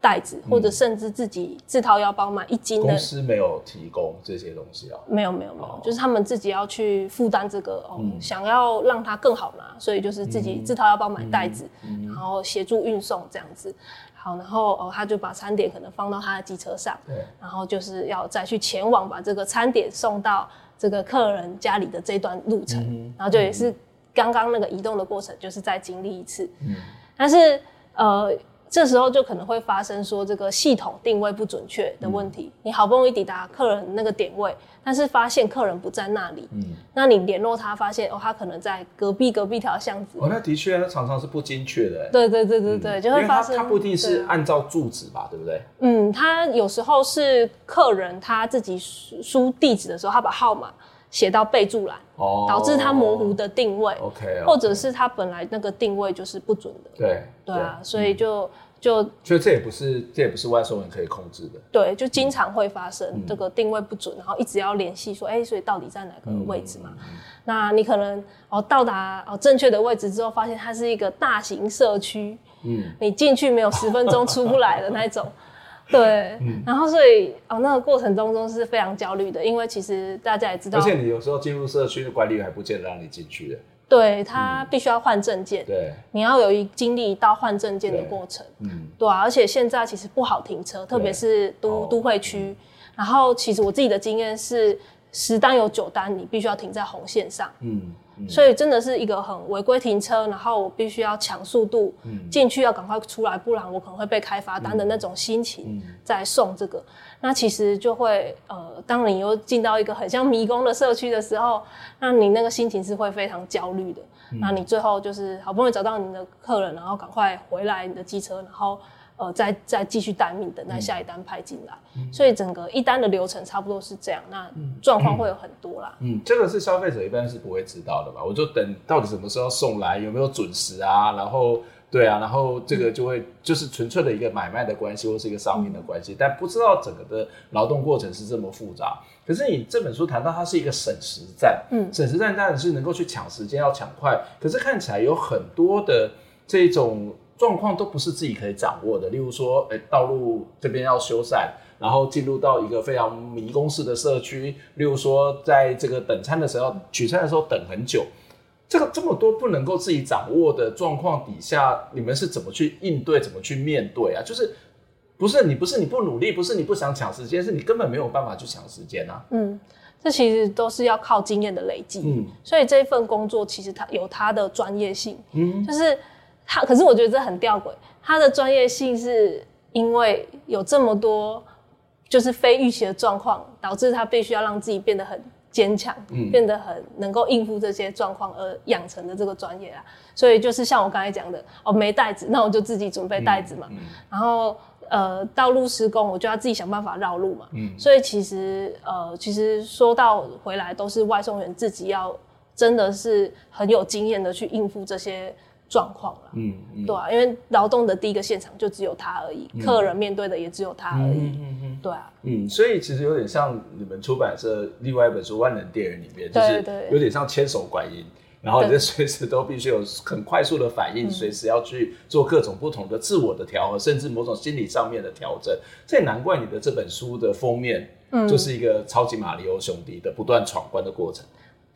袋子，或者甚至自己自掏腰包买一斤的。公司没有提供这些东西啊？没有没有没有，就是他们自己要去负担这个哦，想要让它更好拿，所以就是自己自掏腰包买袋子，然后协助运送这样子。好，然后哦，他就把餐点可能放到他的机车上，对，然后就是要再去前往把这个餐点送到这个客人家里的这段路程，然后就也是刚刚那个移动的过程，就是再经历一次。嗯，但是呃。这时候就可能会发生说这个系统定位不准确的问题。嗯、你好不容易抵达客人那个点位，但是发现客人不在那里。嗯，那你联络他，发现哦，他可能在隔壁隔壁条巷子。哦，那的确，那常常是不精确的。对对对对对，嗯、就会发生。他不一定是按照住址吧，对，不对？嗯，他有时候是客人他自己输输地址的时候，他把号码写到备注栏，哦，导致它模糊的定位。OK，, okay. 或者是它本来那个定位就是不准的。对。对啊，所以就就所以这也不是这也不是外送员可以控制的。对，就经常会发生这个定位不准，然后一直要联系说，哎，所以到底在哪个位置嘛？那你可能哦到达哦正确的位置之后，发现它是一个大型社区，嗯，你进去没有十分钟出不来的那种。对，然后所以哦那个过程当中是非常焦虑的，因为其实大家也知道，而且你有时候进入社区的管理员还不见得让你进去的。对，他必须要换证件，对，你要有一经历到换证件的过程，嗯，对啊，而且现在其实不好停车，特别是都都会区。然后其实我自己的经验是，十单有九单你必须要停在红线上，嗯，所以真的是一个很违规停车，然后我必须要抢速度进去，要赶快出来，不然我可能会被开罚单的那种心情在送这个。那其实就会，呃，当你又进到一个很像迷宫的社区的时候，那你那个心情是会非常焦虑的。嗯、那你最后就是好不容易找到你的客人，然后赶快回来你的机车，然后呃再再继续待命，等待下一单派进来。嗯、所以整个一单的流程差不多是这样。那状况会有很多啦。嗯，这个是消费者一般是不会知道的吧？我就等到底什么时候送来，有没有准时啊？然后。对啊，然后这个就会就是纯粹的一个买卖的关系，或是一个商品的关系，但不知道整个的劳动过程是这么复杂。可是你这本书谈到它是一个省时战，嗯，省时战当然是能够去抢时间，要抢快。可是看起来有很多的这种状况都不是自己可以掌握的，例如说，哎，道路这边要修缮，然后进入到一个非常迷宫式的社区，例如说，在这个等餐的时候，取餐的时候等很久。这个这么多不能够自己掌握的状况底下，你们是怎么去应对，怎么去面对啊？就是不是你不是你不努力，不是你不想抢时间，是你根本没有办法去抢时间啊。嗯，这其实都是要靠经验的累积。嗯，所以这份工作其实它有它的专业性。嗯，就是它，可是我觉得这很吊诡，他的专业性是因为有这么多就是非预期的状况，导致他必须要让自己变得很。坚强，变得很能够应付这些状况而养成的这个专业啊，所以就是像我刚才讲的，哦，没袋子，那我就自己准备袋子嘛。嗯嗯、然后呃，道路施工，我就要自己想办法绕路嘛。嗯，所以其实呃，其实说到回来，都是外送员自己要真的是很有经验的去应付这些。状况了，嗯，嗯。对啊，因为劳动的第一个现场就只有他而已，嗯、客人面对的也只有他而已，嗯嗯嗯，对啊，嗯，所以其实有点像你们出版社另外一本书《万能店员》里面，就是有点像千手观音，然后你随时都必须有很快速的反应，随对时要去做各种不同的自我的调和，甚至某种心理上面的调整。这也难怪你的这本书的封面，嗯，就是一个超级马里欧兄弟的不断闯关的过程。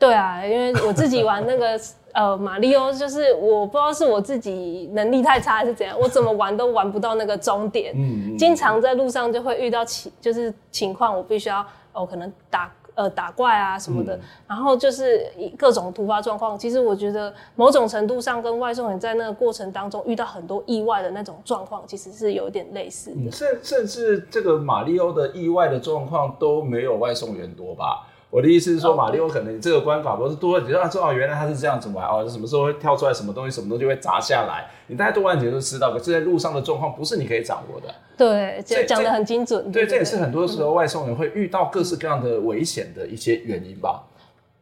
对啊，因为我自己玩那个 呃马里奥，就是我不知道是我自己能力太差还是怎样，我怎么玩都玩不到那个终点。嗯，经常在路上就会遇到情就是情况，我必须要哦可能打呃打怪啊什么的，嗯、然后就是各种突发状况。其实我觉得某种程度上跟外送员在那个过程当中遇到很多意外的那种状况，其实是有点类似的。甚、嗯、甚至这个马里奥的意外的状况都没有外送员多吧？我的意思是说，马里奥可能这个关卡不是多了几啊，知道原来他是这样子玩哦，什么时候会跳出来什么东西，什么东西会砸下来，你大概多玩几次都知道。可是在路上的状况不是你可以掌握的。对，讲的很精准。对，对，这也是很多时候外送员会遇到各式各样的危险的一些原因吧。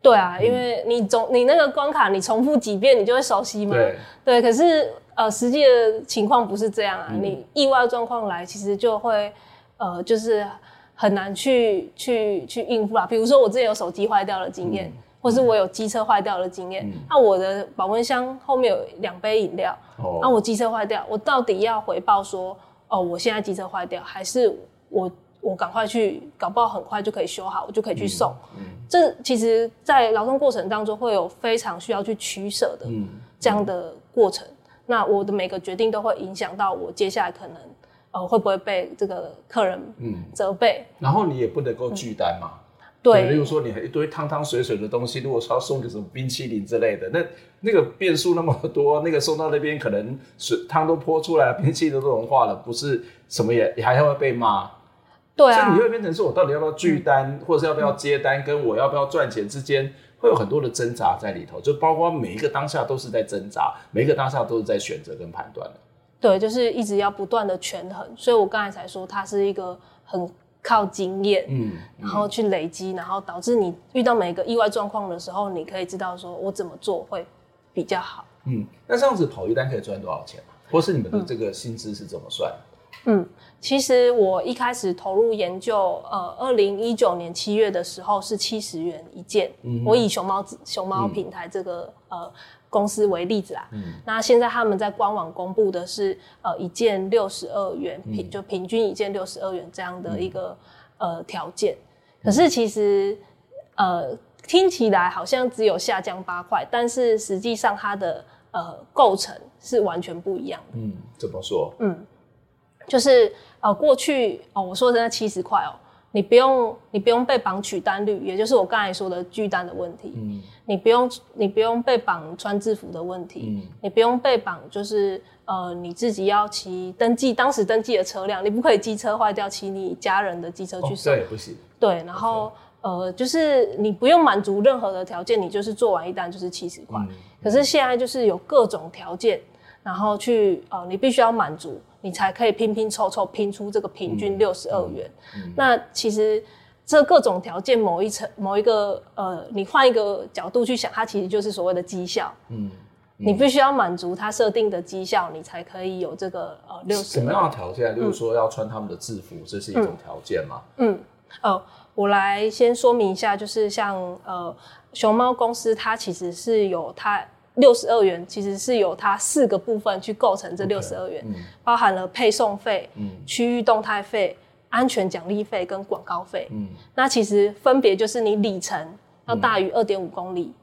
对啊，因为你总你那个关卡你重复几遍，你就会熟悉嘛。对。对，可是呃，实际的情况不是这样啊。嗯、你意外状况来，其实就会呃，就是。很难去去去应付啦，比如说我之前有手机坏掉的经验，嗯、或是我有机车坏掉的经验。嗯、那我的保温箱后面有两杯饮料，哦、那我机车坏掉，我到底要回报说，哦，我现在机车坏掉，还是我我赶快去，搞不好很快就可以修好，我就可以去送。嗯嗯、这其实，在劳动过程当中会有非常需要去取舍的这样的过程。那我的每个决定都会影响到我接下来可能。呃，会不会被这个客人嗯责备？然后你也不能够拒单嘛。嗯、对，例如说你还一堆汤汤水水的东西，如果说要送个什么冰淇淋之类的，那那个变数那么多，那个送到那边可能水汤都泼出来了，冰淇淋都融化了，不是什么也，也还会被骂。对啊。所以你会变成是我到底要不要拒单，嗯、或者是要不要接单，跟我要不要赚钱之间，会有很多的挣扎在里头，就包括每一个当下都是在挣扎，每一个当下都是在选择跟判断的。对，就是一直要不断的权衡，所以我刚才才说它是一个很靠经验，嗯，嗯，然后去累积，然后导致你遇到每一个意外状况的时候，你可以知道说我怎么做会比较好。嗯，那这样子跑一单可以赚多少钱？或是你们的这个薪资是怎么算？嗯，其实我一开始投入研究，呃，二零一九年七月的时候是七十元一件，嗯，我以熊猫熊猫平台这个、嗯、呃。公司为例子啊，嗯、那现在他们在官网公布的是，呃，一件六十二元，平、嗯、就平均一件六十二元这样的一个、嗯、呃条件。可是其实，呃，听起来好像只有下降八块，但是实际上它的呃构成是完全不一样的。嗯，怎么说？嗯，就是呃过去哦，我说的那七十块哦。你不用，你不用被绑取单率，也就是我刚才说的拒单的问题。嗯，你不用，你不用被绑穿制服的问题。嗯，你不用被绑，就是呃，你自己要骑登记当时登记的车辆，你不可以机车坏掉骑你家人的机车去送。哦，对，不行。对，然后呃，就是你不用满足任何的条件，你就是做完一单就是七十块。嗯，可是现在就是有各种条件，然后去呃，你必须要满足。你才可以拼拼凑凑拼出这个平均六十二元。那其实这各种条件某一层某一个呃，你换一个角度去想，它其实就是所谓的绩效。嗯，你必须要满足他设定的绩效，你才可以有这个呃六十。什么样的条件？就是说要穿他们的制服，嗯、这是一种条件吗？嗯，呃，我来先说明一下，就是像呃熊猫公司，它其实是有它六十二元，其实是由它四个部分去构成这六十二元，okay, 嗯、包含了配送费、嗯、区域动态费、安全奖励费跟广告费。嗯，那其实分别就是你里程要大于二点五公里。嗯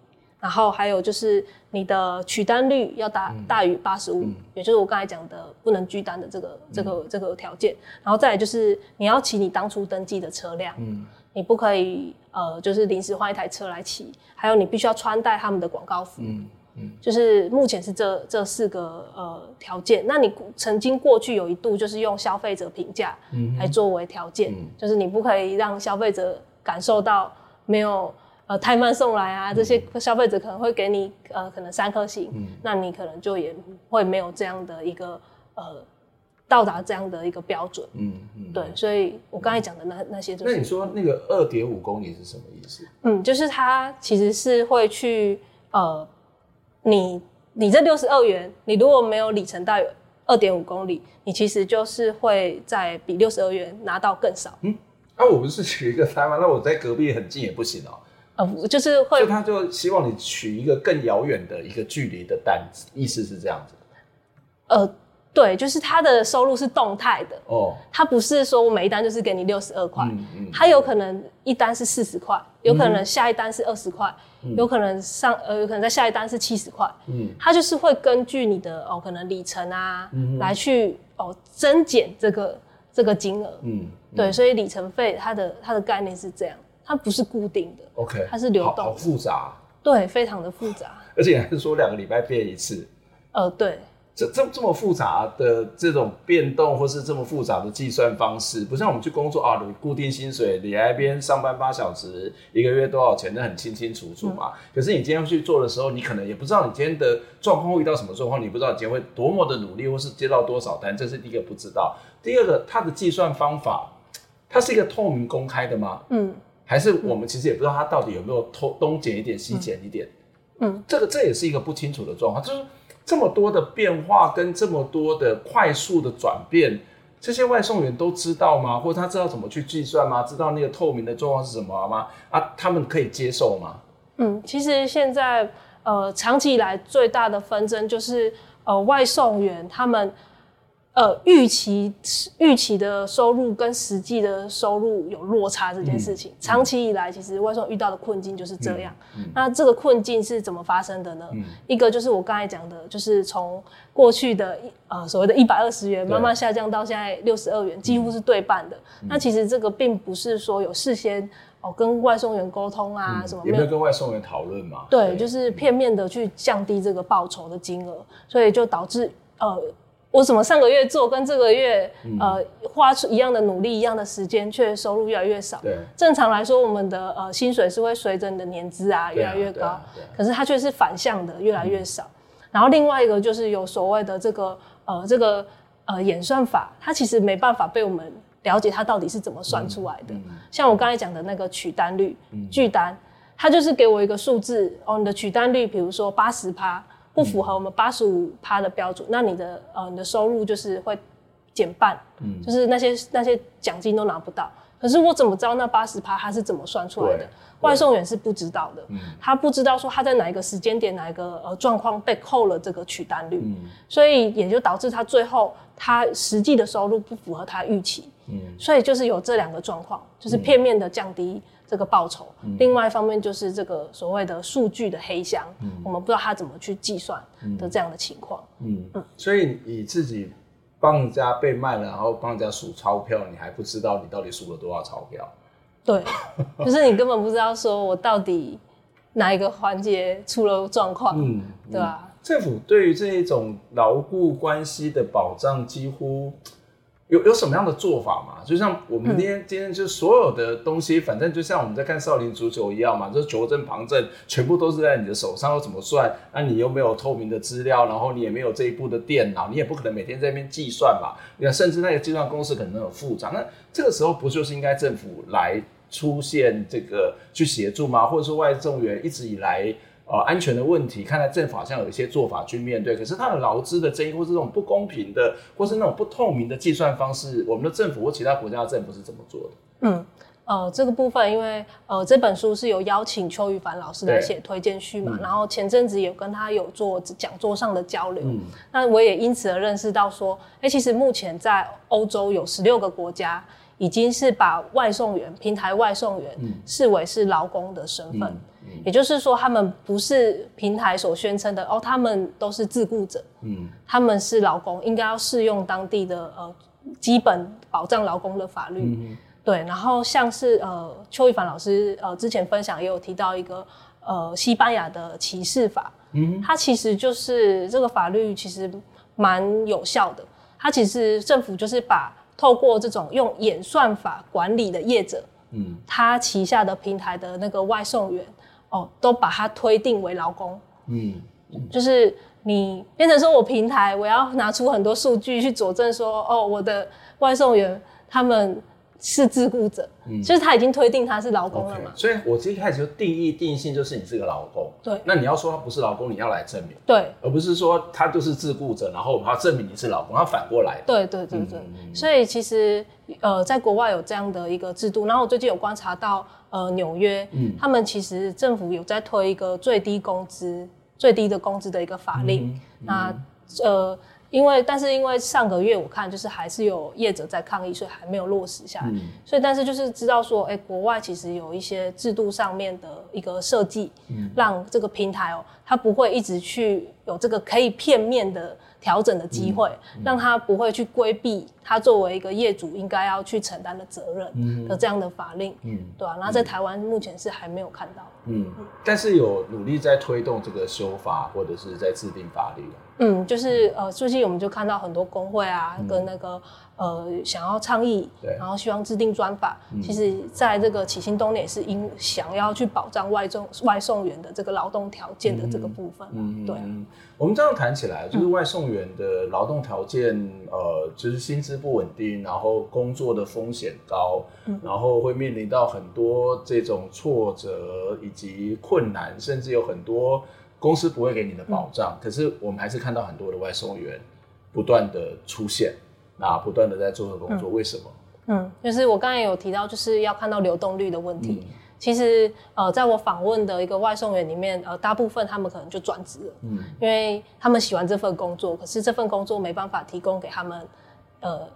然后还有就是你的取单率要大大于八十五，也就是我刚才讲的不能拒单的这个、嗯、这个这个条件。然后再来就是你要骑你当初登记的车辆，嗯，你不可以呃就是临时换一台车来骑。还有你必须要穿戴他们的广告服，嗯嗯，就是目前是这这四个呃条件。那你曾经过去有一度就是用消费者评价来作为条件，嗯、就是你不可以让消费者感受到没有。呃，太慢送来啊，这些消费者可能会给你呃，可能三颗星，嗯，那你可能就也会没有这样的一个呃，到达这样的一个标准，嗯嗯，对，所以我刚才讲的那那些就是，那你说那个二点五公里是什么意思？嗯，就是它其实是会去呃，你你这六十二元，你如果没有里程大于二点五公里，你其实就是会在比六十二元拿到更少。嗯，那、啊、我不是取一个三吗？那我在隔壁很近也不行哦、喔。呃，就是会，所以他就希望你取一个更遥远的一个距离的单子，意思是这样子。呃，对，就是他的收入是动态的哦，他不是说我每一单就是给你六十二块，他有可能一单是四十块，有可能下一单是二十块，嗯、有可能上呃，有可能在下一单是七十块，嗯，它就是会根据你的哦，可能里程啊，嗯、来去哦增减这个这个金额，嗯，嗯。对，所以里程费它的它的概念是这样。它不是固定的，OK，它是流动，好复杂，对，非常的复杂，而且还是说两个礼拜变一次，呃，对，这这这么复杂的这种变动，或是这么复杂的计算方式，不像我们去工作啊，你固定薪水，你来这边上班八小时，一个月多少钱，那很清清楚楚嘛。嗯、可是你今天去做的时候，你可能也不知道你今天的状况会遇到什么状况，你不知道你今天会多么的努力，或是接到多少单，这是第一个不知道。第二个，它的计算方法，它是一个透明公开的吗？嗯。还是我们其实也不知道它到底有没有偷东减一点西减一点，嗯，嗯，这个这也是一个不清楚的状况，就是这么多的变化跟这么多的快速的转变，这些外送员都知道吗？或者他知道怎么去计算吗？知道那个透明的状况是什么吗？啊，他们可以接受吗？嗯，其实现在呃，长期以来最大的纷争就是呃，外送员他们。呃，预期预期的收入跟实际的收入有落差这件事情，嗯、长期以来其实外送遇到的困境就是这样。嗯嗯、那这个困境是怎么发生的呢？嗯、一个就是我刚才讲的，就是从过去的呃所谓的一百二十元慢慢下降到现在六十二元，几乎是对半的。嗯、那其实这个并不是说有事先哦、呃、跟外送员沟通啊、嗯、什么，有没有跟外送员讨论嘛？对，对就是片面的去降低这个报酬的金额，所以就导致呃。我怎么上个月做跟这个月，嗯、呃，花出一样的努力，一样的时间，却收入越来越少。对，正常来说，我们的呃薪水是会随着你的年资啊越来越高，啊啊啊、可是它却是反向的，越来越少。嗯、然后另外一个就是有所谓的这个呃这个呃演算法，它其实没办法被我们了解它到底是怎么算出来的。像我刚才讲的那个取单率、拒、嗯、单，它就是给我一个数字哦，你的取单率，比如说八十趴。不符合我们八十五趴的标准，那你的呃你的收入就是会减半，嗯，就是那些那些奖金都拿不到。可是我怎么知道那八十趴它是怎么算出来的？外送员是不知道的，嗯，他不知道说他在哪一个时间点哪一个呃状况被扣了这个取单率，嗯，所以也就导致他最后他实际的收入不符合他预期，嗯，所以就是有这两个状况，就是片面的降低。这个报酬，嗯、另外一方面就是这个所谓的数据的黑箱，嗯、我们不知道他怎么去计算的这样的情况。嗯所以你自己帮人家被卖了，然后帮人家数钞票，你还不知道你到底数了多少钞票？对，就是你根本不知道说我到底哪一个环节出了状况，嗯，对吧？政府对于这一种牢固关系的保障几乎。有有什么样的做法嘛？就像我们今天、嗯、今天就所有的东西，反正就像我们在看少林足球一样嘛，就是球证旁证全部都是在你的手上，要怎么算？那你又没有透明的资料，然后你也没有这一部的电脑，你也不可能每天在那边计算嘛。甚至那个计算公式可能很复杂。那这个时候不就是应该政府来出现这个去协助吗？或者说外政员一直以来呃安全的问题，看来政府好像有一些做法去面对，可是它的劳资的争议，或是这种不公平的，或是那种不透明的计算方式，我们的政府或其他国家的政府是怎么做的？嗯。呃，这个部分，因为呃，这本书是有邀请邱羽凡老师来写推荐序嘛，嗯、然后前阵子有跟他有做讲座上的交流，嗯、那我也因此而认识到说，哎，其实目前在欧洲有十六个国家已经是把外送员、平台外送员视为是劳工的身份，嗯嗯、也就是说，他们不是平台所宣称的哦，他们都是自雇者，嗯，他们是劳工，应该要适用当地的呃基本保障劳工的法律。嗯。对，然后像是呃邱一凡老师呃之前分享也有提到一个呃西班牙的歧视法，嗯，它其实就是这个法律其实蛮有效的，它其实政府就是把透过这种用演算法管理的业者，嗯，他旗下的平台的那个外送员哦，都把它推定为劳工，嗯，就是你变成说我平台我要拿出很多数据去佐证说哦我的外送员他们。是自雇者，嗯，就是他已经推定他是劳工了嘛。Okay, 所以我一开始就定义定性就是你是个劳工。对。那你要说他不是劳工，你要来证明。对。而不是说他就是自雇者，然后我们要证明你是劳工，他反过来。对对对对。嗯、所以其实呃，在国外有这样的一个制度，然后我最近有观察到呃纽约，嗯，他们其实政府有在推一个最低工资、最低的工资的一个法令。嗯嗯、那呃。因为，但是因为上个月我看就是还是有业者在抗议，所以还没有落实下来。嗯、所以，但是就是知道说，哎，国外其实有一些制度上面的一个设计，嗯、让这个平台哦，它不会一直去有这个可以片面的调整的机会，让它不会去规避它作为一个业主应该要去承担的责任的这样的法令，嗯，对吧、啊？那在台湾目前是还没有看到。嗯，但是有努力在推动这个修法，或者是在制定法律。嗯，就是呃，最近我们就看到很多工会啊，嗯、跟那个呃，想要倡议，对然后希望制定专法。嗯、其实，在这个起心动念也是因想要去保障外送外送员的这个劳动条件的这个部分。嗯，对。我们这样谈起来，就是外送员的劳动条件，嗯、呃，就是薪资不稳定，然后工作的风险高，嗯、然后会面临到很多这种挫折以及困难，甚至有很多。公司不会给你的保障，嗯、可是我们还是看到很多的外送员不断的出现，那不断的在做的工作，嗯、为什么？嗯，就是我刚才有提到，就是要看到流动率的问题。嗯、其实，呃，在我访问的一个外送员里面，呃，大部分他们可能就转职了，嗯，因为他们喜欢这份工作，可是这份工作没办法提供给他们，呃，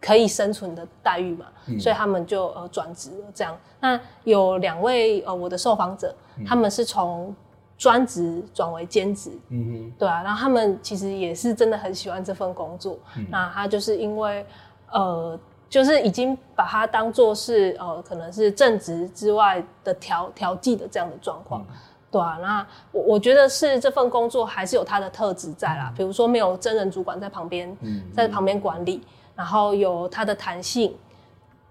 可以生存的待遇嘛，嗯、所以他们就呃转职了。这样，那有两位呃我的受访者，嗯、他们是从专职转为兼职，嗯哼，对啊，然后他们其实也是真的很喜欢这份工作。嗯、那他就是因为，呃，就是已经把它当做是呃，可能是正职之外的调调剂的这样的状况，嗯、对啊。那我我觉得是这份工作还是有它的特质在啦，嗯、比如说没有真人主管在旁边，嗯、在旁边管理，然后有它的弹性，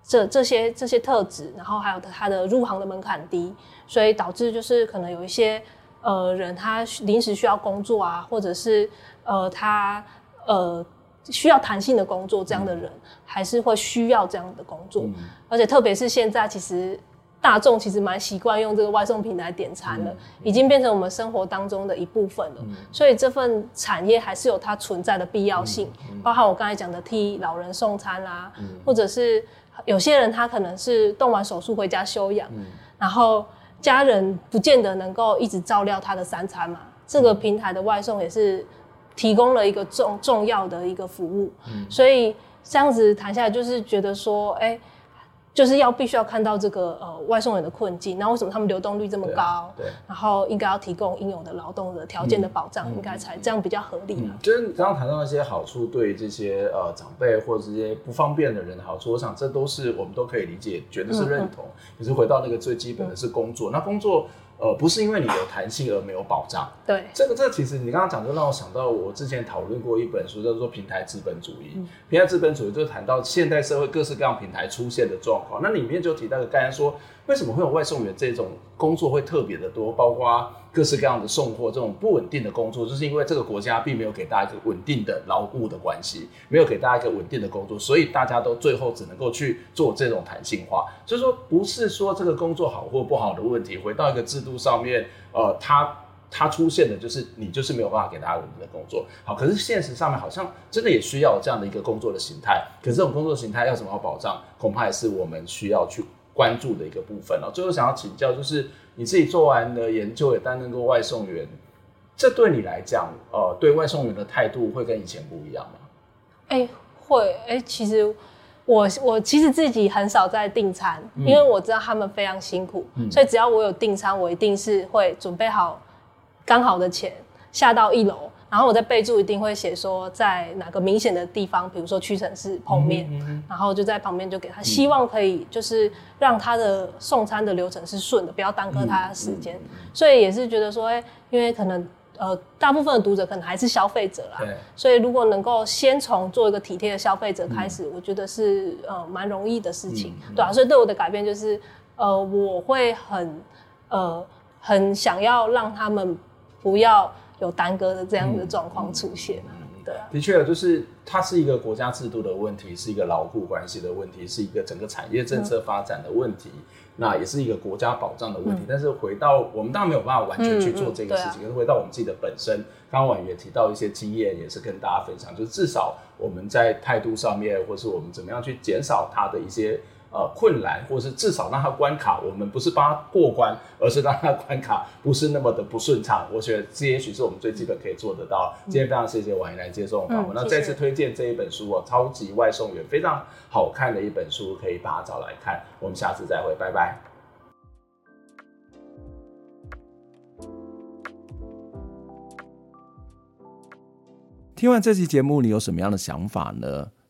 这这些这些特质，然后还有它的入行的门槛低，所以导致就是可能有一些。呃，人他临时需要工作啊，或者是呃，他呃需要弹性的工作，这样的人、嗯、还是会需要这样的工作。嗯、而且特别是现在，其实大众其实蛮习惯用这个外送平台点餐了，嗯嗯、已经变成我们生活当中的一部分了。嗯、所以这份产业还是有它存在的必要性，包括我刚才讲的替老人送餐啦、或者是有些人他可能是动完手术回家休养，嗯、然后。家人不见得能够一直照料他的三餐嘛，这个平台的外送也是提供了一个重重要的一个服务，嗯、所以这样子谈下来，就是觉得说，哎、欸。就是要必须要看到这个呃外送员的困境，然后为什么他们流动率这么高？对，对然后应该要提供应有的劳动的条件的保障，嗯、应该才这样比较合理嘛、嗯。就是你刚刚谈到那些好处，对这些呃长辈或者这些不方便的人的好处，我想这都是我们都可以理解，觉得是认同。可、嗯、是回到那个最基本的是工作，嗯、那工作。呃，不是因为你有弹性而没有保障。对，这个这个其实你刚刚讲，就让我想到我之前讨论过一本书，叫做《平台资本主义》。嗯、平台资本主义就谈到现代社会各式各样平台出现的状况，那里面就提到个概念说。为什么会有外送员这种工作会特别的多？包括各式各样的送货这种不稳定的工作，就是因为这个国家并没有给大家一个稳定的劳务的关系，没有给大家一个稳定的工作，所以大家都最后只能够去做这种弹性化。所以说，不是说这个工作好或不好的问题，回到一个制度上面，呃，它它出现的就是你就是没有办法给大家稳定的工作。好，可是现实上面好像真的也需要这样的一个工作的形态。可是这种工作形态要怎么保障，恐怕也是我们需要去关注的一个部分哦。最后想要请教，就是你自己做完的研究也担任过外送员，这对你来讲，呃，对外送员的态度会跟以前不一样吗？哎、欸，会哎、欸，其实。我我其实自己很少在订餐，嗯，因为我知道他们非常辛苦，嗯，所以只要我有订餐，我一定是会准备好刚好的钱下到一楼，然后我在备注一定会写说在哪个明显的地方，比如说屈臣氏碰面，嗯嗯嗯，然后就在旁边就给他，希望可以就是让他的送餐的流程是顺的，不要耽搁他的时间，所以也是觉得说，哎，因为可能。呃，大部分的读者可能还是消费者啦，所以如果能够先从做一个体贴的消费者开始，嗯，我觉得是呃蛮容易的事情，嗯，对啊，所以对我的改变就是，呃，我会很呃很想要让他们不要有耽搁的这样的状况出现。对啊，的确，就是它是一个国家制度的问题，是一个牢固关系的问题，是一个整个产业政策发展的问题，嗯、那也是一个国家保障的问题。嗯、但是回到我们当然没有办法完全去做这个事情，可、嗯嗯啊、是回到我们自己的本身，刚刚婉瑜也提到一些经验，也是跟大家分享，就是至少我们在态度上面，或是我们怎么样去减少它的一些。呃，困难，或是至少让他关卡，我们不是帮他过关，而是让他关卡不是那么的不顺畅。我觉得这也许是我们最基本可以做得到。嗯、今天非常谢谢王一来接受访问、嗯，那再次推荐这一本书哦，《超级外送员》，非常好看的一本书，可以把它找来看。我们下次再会，拜拜。听完这期节目，你有什么样的想法呢？